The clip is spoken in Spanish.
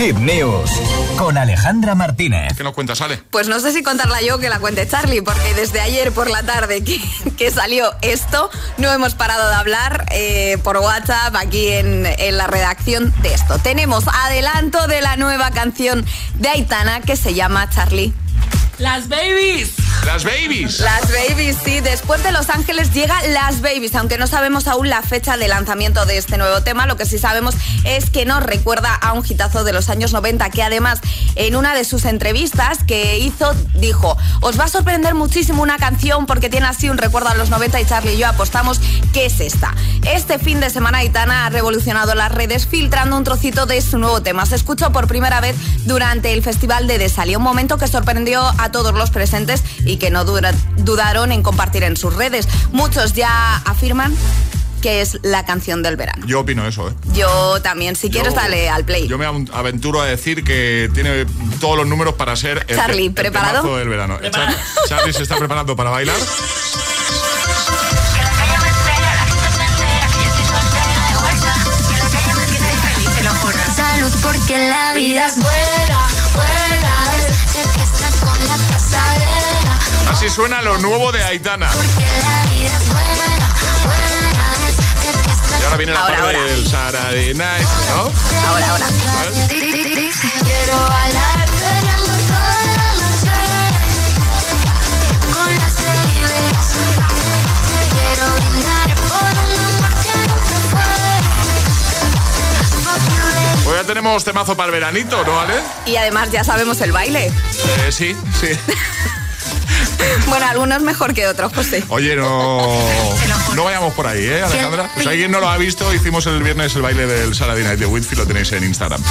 Hit News con Alejandra Martínez. ¿Qué nos cuentas, Ale? Pues no sé si contarla yo que la cuente Charlie, porque desde ayer por la tarde que, que salió esto, no hemos parado de hablar eh, por WhatsApp aquí en, en la redacción de esto. Tenemos adelanto de la nueva canción de Aitana que se llama Charlie. Las babies. Las babies. Las Babies, sí. Después de Los Ángeles llega Las Babies, aunque no sabemos aún la fecha de lanzamiento de este nuevo tema. Lo que sí sabemos es que nos recuerda a un hitazo de los años 90, que además en una de sus entrevistas que hizo dijo, os va a sorprender muchísimo una canción porque tiene así un recuerdo a los 90 y Charlie y yo apostamos que es esta. Este fin de semana Aitana ha revolucionado las redes filtrando un trocito de su nuevo tema. Se escuchó por primera vez durante el Festival de Desalia, un momento que sorprendió a todos los presentes y que no dura- dudaron en compartir en sus redes. Muchos ya afirman que es la canción del verano. Yo opino eso, ¿eh? Yo también, si quieres, Yo- dale al play. Yo me aventuro a decir que tiene todos los números para ser el, Charlie, el ¿preparado? del verano. Char- Charlie se está preparando para bailar. Salud porque la vida es buena. Así suena lo nuevo de Aitana. Y ahora viene la Ahora, parte ahora. del Saturday Night, ¿no? Ahora, ahora. Tenemos temazo para el veranito, ¿no, Ale? Y además ya sabemos el baile. Eh, sí, sí. Bueno, algunos mejor que otros, José. Oye, no, no vayamos por ahí, ¿eh, Alejandra? Pues alguien no lo ha visto, hicimos el viernes el baile del Saturday Night de Whitfield, lo tenéis en Instagram.